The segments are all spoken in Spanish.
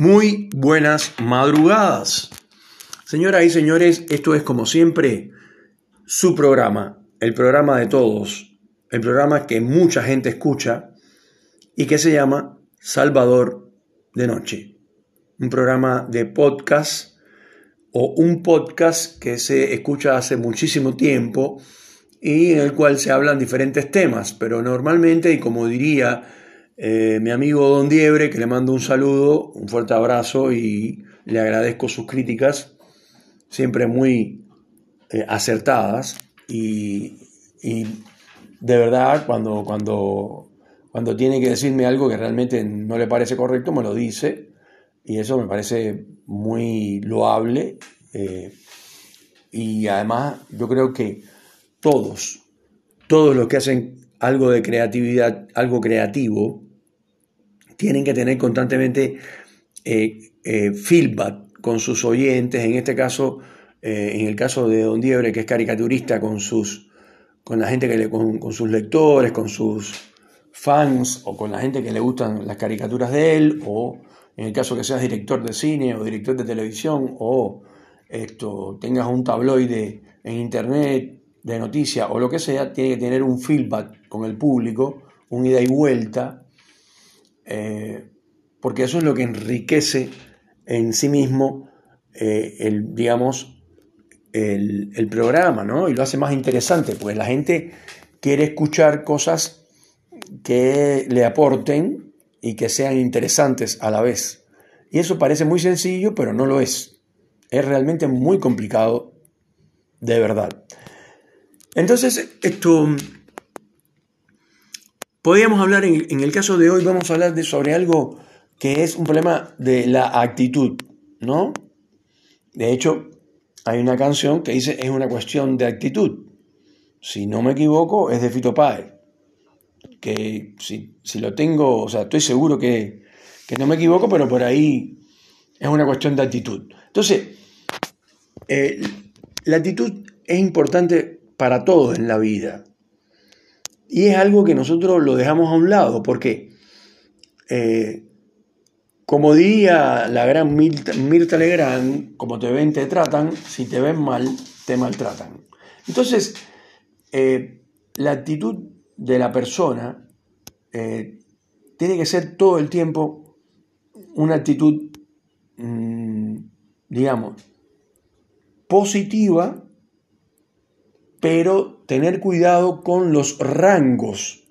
Muy buenas madrugadas. Señoras y señores, esto es como siempre su programa, el programa de todos, el programa que mucha gente escucha y que se llama Salvador de Noche. Un programa de podcast o un podcast que se escucha hace muchísimo tiempo y en el cual se hablan diferentes temas, pero normalmente, y como diría eh, mi amigo Don Diebre, que le mando un saludo, un fuerte abrazo y le agradezco sus críticas, siempre muy eh, acertadas y, de verdad cuando, cuando, cuando tiene que decirme algo que realmente no le parece correcto, me lo dice y eso me parece muy loable eh, y además yo creo que todos, todos los que hacen algo de creatividad, algo creativo, tienen que tener constantemente eh, eh, feedback con sus oyentes, en este caso, eh, en el caso de Don Diebre, que es caricaturista, con, sus, con la gente que le, con, sus lectores, con sus fans o con la gente que le gustan las caricaturas de él, o en el caso que seas director de cine o director de televisión, o esto, tengas un tabloide en internet de noticias o lo que sea, tiene que tener un feedback con el público, un ida y vuelta, eh, porque eso es lo que enriquece en sí mismo eh, el, digamos, el, programa, ¿no? Y lo hace más interesante, pues la gente quiere escuchar cosas que le aporten y que sean interesantes a la vez. Y eso parece muy sencillo, pero no lo es. Es realmente muy complicado, de verdad. Entonces, esto Podríamos hablar, en, el caso de hoy, vamos a hablar de, sobre algo que es un problema de la actitud, ¿no? De hecho, hay una canción que dice es una cuestión de actitud. Si no me equivoco, es de Fito Páez. Que si, lo tengo, o sea, estoy seguro que, no me equivoco, pero por ahí es una cuestión de actitud. Entonces, eh, la actitud es importante para todo en la vida. Y es algo que nosotros lo dejamos a un lado, porque, eh, como diría la gran Mirta, Legrand, como te ven, te tratan, si te ven mal, te maltratan. Entonces, eh, la actitud de la persona eh, tiene que ser todo el tiempo una actitud, mm, digamos, positiva pero tener cuidado con los rangos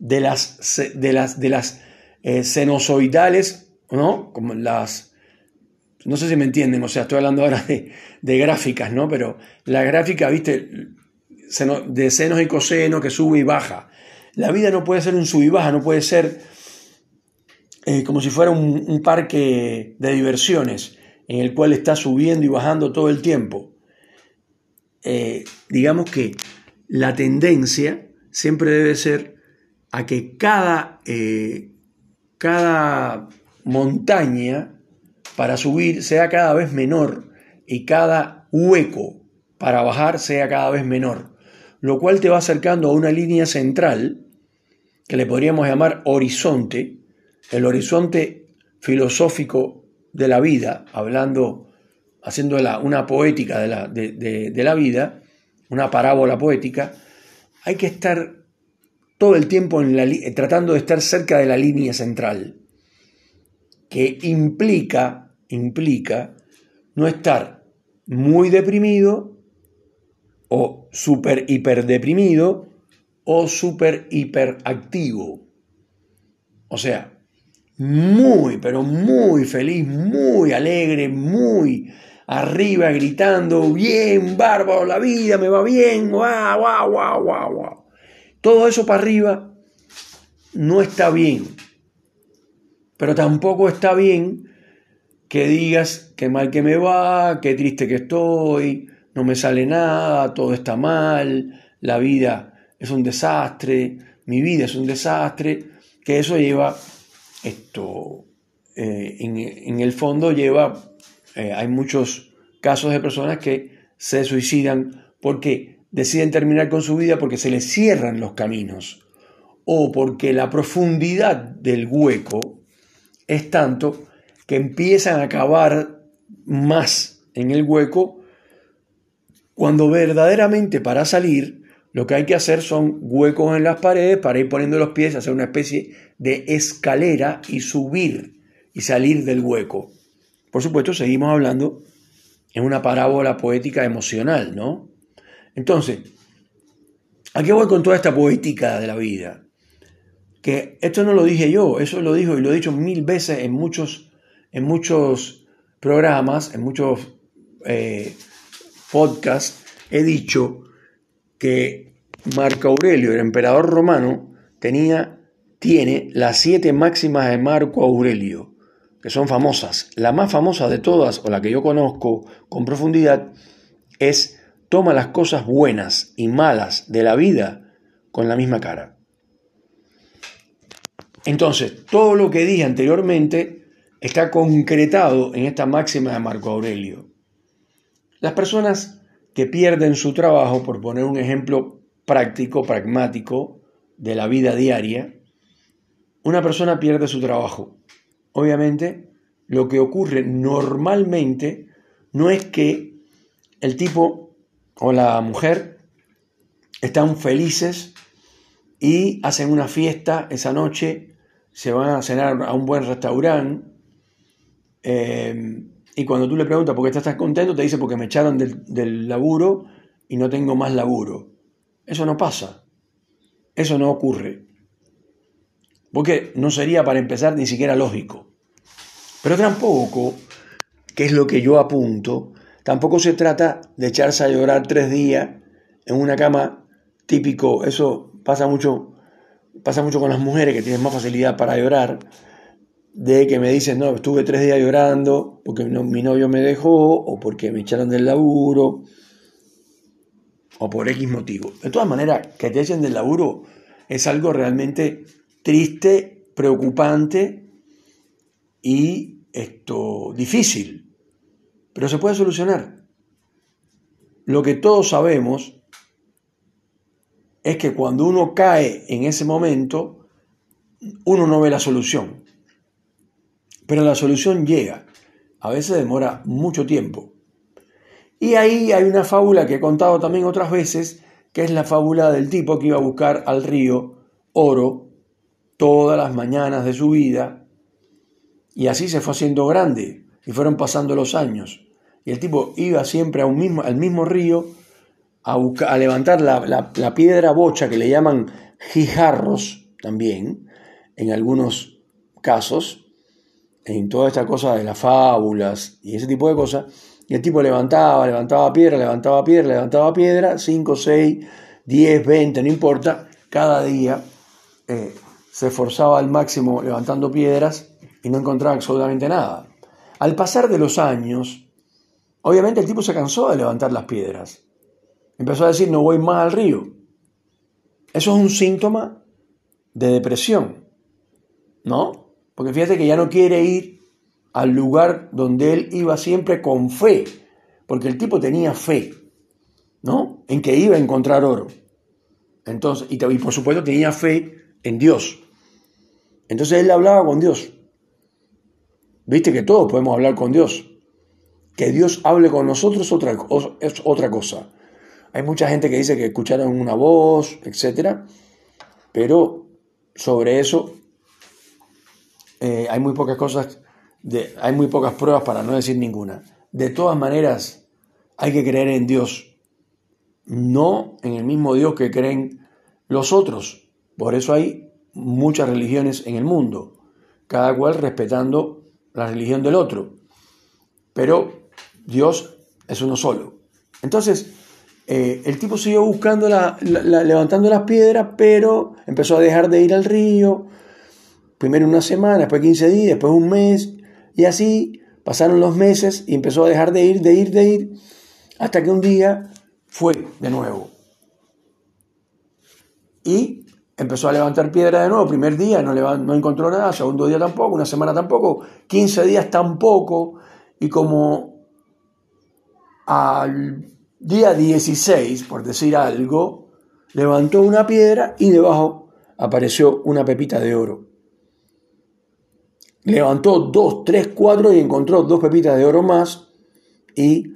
de las, de las, de las eh, ¿no? Como las, no sé si me entienden, o sea, estoy hablando ahora de, gráficas, ¿no? Pero la gráfica, viste, de senos y cosenos que sube y baja. La vida no puede ser un sub y baja, no puede ser eh, como si fuera un parque de diversiones en el cual está subiendo y bajando todo el tiempo. Eh, digamos que la tendencia siempre debe ser a que cada, eh, cada montaña para subir sea cada vez menor y cada hueco para bajar sea cada vez menor, lo cual te va acercando a una línea central que le podríamos llamar horizonte, el horizonte filosófico de la vida, hablando haciendo una poética de la, vida, una parábola poética, hay que estar todo el tiempo la, tratando de estar cerca de la línea central, que implica, implica no estar muy deprimido o súper hiper deprimido o súper hiperactivo. O sea, muy, pero muy feliz, muy alegre, muy arriba gritando, bien, bárbaro, la vida me va bien, guau, guau, guau, guau, guau. Todo eso para arriba no está bien. Pero tampoco está bien que digas qué mal que me va, qué triste que estoy, no me sale nada, todo está mal, la vida es un desastre, mi vida es un desastre, que eso lleva esto, eh, en, el fondo lleva eh, hay muchos casos de personas que se suicidan porque deciden terminar con su vida porque se les cierran los caminos o porque la profundidad del hueco es tanto que empiezan a cavar más en el hueco, cuando verdaderamente para salir lo que hay que hacer son huecos en las paredes para ir poniendo los pies, hacer una especie de escalera y subir y salir del hueco. Por supuesto, seguimos hablando en una parábola poética emocional, ¿no? Entonces, ¿a qué voy con toda esta poética de la vida? Que esto no lo dije yo, eso lo dijo y lo he dicho mil veces en muchos, en muchos programas, en muchos eh, podcasts, he dicho que Marco Aurelio, el emperador romano, tenía, tiene las siete máximas de Marco Aurelio, que son famosas. La más famosa de todas, o la que yo conozco con profundidad, es toma las cosas buenas y malas de la vida con la misma cara. Entonces, todo lo que dije anteriormente está concretado en esta máxima de Marco Aurelio. Las personas que pierden su trabajo, por poner un ejemplo práctico, pragmático, de la vida diaria, una persona pierde su trabajo. Obviamente, lo que ocurre normalmente no es que el tipo o la mujer están felices y hacen una fiesta esa noche, se van a cenar a un buen restaurante, eh, y cuando tú le preguntas por qué estás contento, te dice porque me echaron del, del laburo y no tengo más laburo. Eso no pasa. Eso no ocurre. Porque no sería para empezar ni siquiera lógico. Pero tampoco, que es lo que yo apunto, tampoco se trata de echarse a llorar tres días en una cama típico. Eso pasa mucho, pasa mucho con las mujeres que tienen más facilidad para llorar de que me dicen, no, estuve tres días llorando porque mi novio me dejó o porque me echaron del laburo o por X motivo. De todas maneras, que te echen del laburo es algo realmente triste, preocupante y esto difícil, pero se puede solucionar. Lo que todos sabemos es que cuando uno cae en ese momento, uno no ve la solución. Pero la solución llega. A veces demora mucho tiempo. Y ahí hay una fábula que he contado también otras veces, que es la fábula del tipo que iba a buscar al río oro todas las mañanas de su vida. Y así se fue haciendo grande. Y fueron pasando los años. Y el tipo iba siempre a un mismo, al mismo río a, a levantar la, la piedra bocha que le llaman jijarros también, en algunos casos, en toda esta cosa de las fábulas y ese tipo de cosas, y el tipo levantaba, levantaba piedra, levantaba piedra, levantaba piedra, 5, 6, 10, 20, no importa, cada día eh, se esforzaba al máximo levantando piedras y no encontraba absolutamente nada. Al pasar de los años, obviamente el tipo se cansó de levantar las piedras. Empezó a decir, no voy más al río. Eso es un síntoma de depresión, ¿no? Porque fíjate que ya no quiere ir al lugar donde él iba siempre con fe, porque el tipo tenía fe, ¿no? En que iba a encontrar oro. Entonces, y, por supuesto tenía fe en Dios. Entonces él hablaba con Dios. Viste que todos podemos hablar con Dios. Que Dios hable con nosotros otra, es otra cosa. Hay mucha gente que dice que escucharon una voz, etc. Pero sobre eso eh, hay muy pocas cosas, de, hay muy pocas pruebas para no decir ninguna. De todas maneras, hay que creer en Dios, no en el mismo Dios que creen los otros. Por eso hay muchas religiones en el mundo, cada cual respetando la religión del otro. Pero Dios es uno solo. Entonces, eh, el tipo siguió buscando, levantando las piedras, pero empezó a dejar de ir al río, primero una semana, después 15 días, después un mes, y así pasaron los meses y empezó a dejar de ir, de ir, de ir, hasta que un día fue de nuevo. Y empezó a levantar piedra de nuevo, primer día no, no encontró nada, segundo día tampoco, una semana tampoco, 15 días tampoco, y como al día 16, por decir algo, levantó una piedra y debajo apareció una pepita de oro. Levantó dos, tres, cuatro y encontró dos pepitas de oro más. Y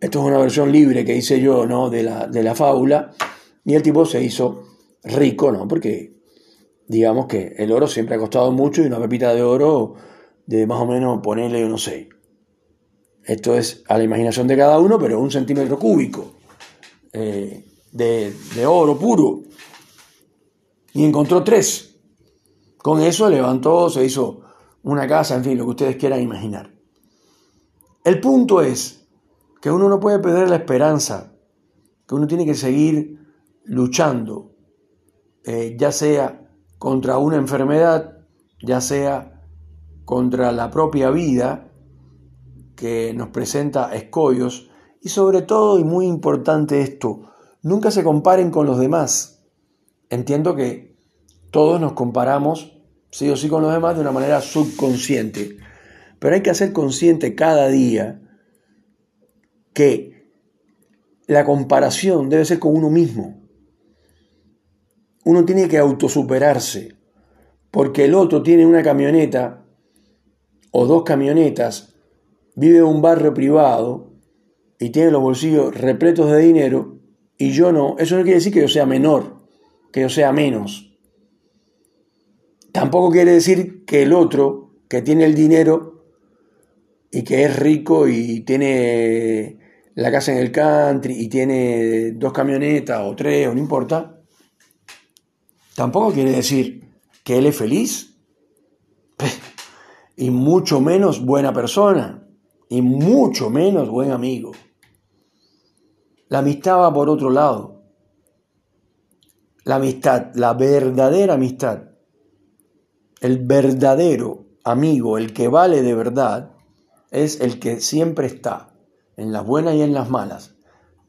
esto es una versión libre que hice yo, ¿no? De la, de la fábula. Y el tipo se hizo rico, ¿no? Porque digamos que el oro siempre ha costado mucho y una pepita de oro de más o menos ponerle, no sé. Esto es a la imaginación de cada uno, pero un centímetro cúbico eh, de, de oro puro. Y encontró tres. Con eso levantó, se hizo una casa, en fin, lo que ustedes quieran imaginar. El punto es que uno no puede perder la esperanza, que uno tiene que seguir luchando, eh, ya sea contra una enfermedad, ya sea contra la propia vida que nos presenta escollos y sobre todo, y muy importante esto, nunca se comparen con los demás. Entiendo que todos nos comparamos sí o sí con los demás de una manera subconsciente, pero hay que hacer consciente cada día que la comparación debe ser con uno mismo. Uno tiene que autosuperarse, porque el otro tiene una camioneta o dos camionetas, vive en un barrio privado y tiene los bolsillos repletos de dinero y yo no, eso no quiere decir que yo sea menor, que yo sea menos. Tampoco quiere decir que el otro, que tiene el dinero y que es rico y tiene la casa en el country y tiene dos camionetas o tres o no importa, tampoco quiere decir que él es feliz y mucho menos buena persona y mucho menos buen amigo. La amistad va por otro lado. La amistad, la verdadera amistad, el verdadero amigo, el que vale de verdad, es el que siempre está, en las buenas y en las malas,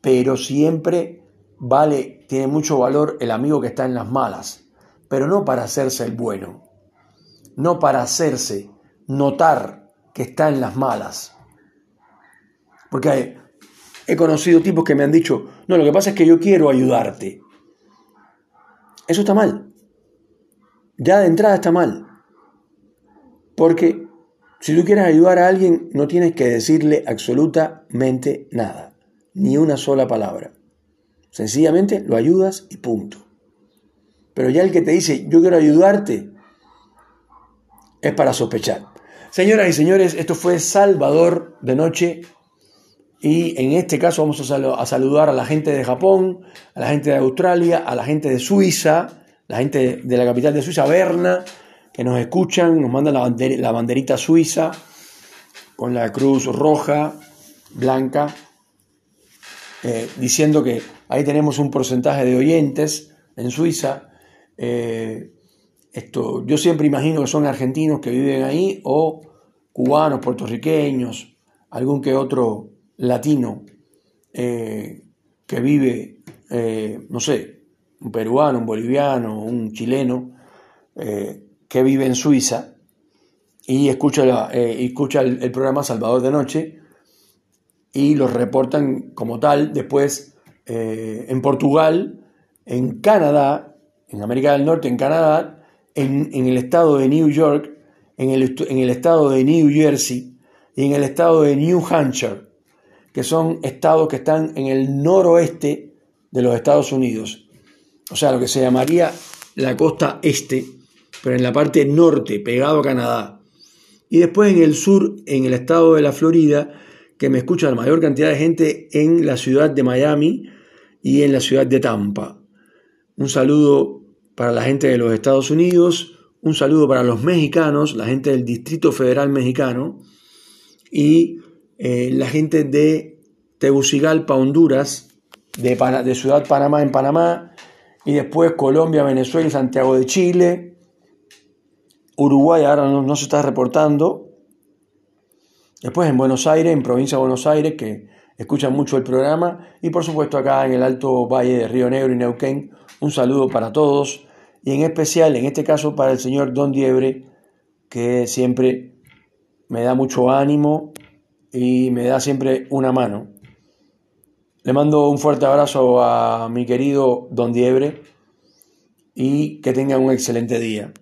pero siempre vale, tiene mucho valor el amigo que está en las malas, pero no para hacerse el bueno, no para hacerse notar que está en las malas. Porque he conocido tipos que me han dicho, no, lo que pasa es que yo quiero ayudarte. Eso está mal. Ya de entrada está mal. Porque si tú quieres ayudar a alguien, no tienes que decirle absolutamente nada, ni una sola palabra. Sencillamente lo ayudas y punto. Pero ya el que te dice, yo quiero ayudarte, es para sospechar. Señoras y señores, esto fue Salvador de Noche. Y en este caso vamos a, saludar a la gente de Japón, a la gente de Australia, a la gente de Suiza, la gente de la capital de Suiza, Berna, que nos escuchan, nos mandan la banderita suiza con la cruz roja, blanca, eh, diciendo que ahí tenemos un porcentaje de oyentes en Suiza. Eh, esto, yo siempre imagino que son argentinos que viven ahí o cubanos, puertorriqueños, algún que otro latino eh, que vive, no sé, un peruano, un boliviano, un chileno que vive en Suiza y escucha, escucha el programa Salvador de Noche y los reportan como tal después eh, en Portugal, en Canadá, en América del Norte, en Canadá, en, el estado de New York, en el estado de New Jersey y en el estado de New Hampshire, que son estados que están en el noroeste de los Estados Unidos. O sea, lo que se llamaría la costa este, pero en la parte norte, pegado a Canadá. Y después en el sur, en el estado de la Florida, que me escucha la mayor cantidad de gente en la ciudad de Miami y en la ciudad de Tampa. Un saludo para la gente de los Estados Unidos, un saludo para los mexicanos, la gente del Distrito Federal Mexicano y eh, la gente de Tegucigalpa, Honduras, de, de Ciudad Panamá en Panamá, y después Colombia, Venezuela y Santiago de Chile. Uruguay ahora no se está reportando, Después en Buenos Aires, en provincia de Buenos Aires, que escuchan mucho el programa. Y por supuesto acá en el Alto Valle de Río Negro y Neuquén, un saludo para todos. Y en especial, en este caso, para el señor Don Diebre, que siempre me da mucho ánimo y me da siempre una mano. Le mando un fuerte abrazo a mi querido Don Diebre y que tenga un excelente día.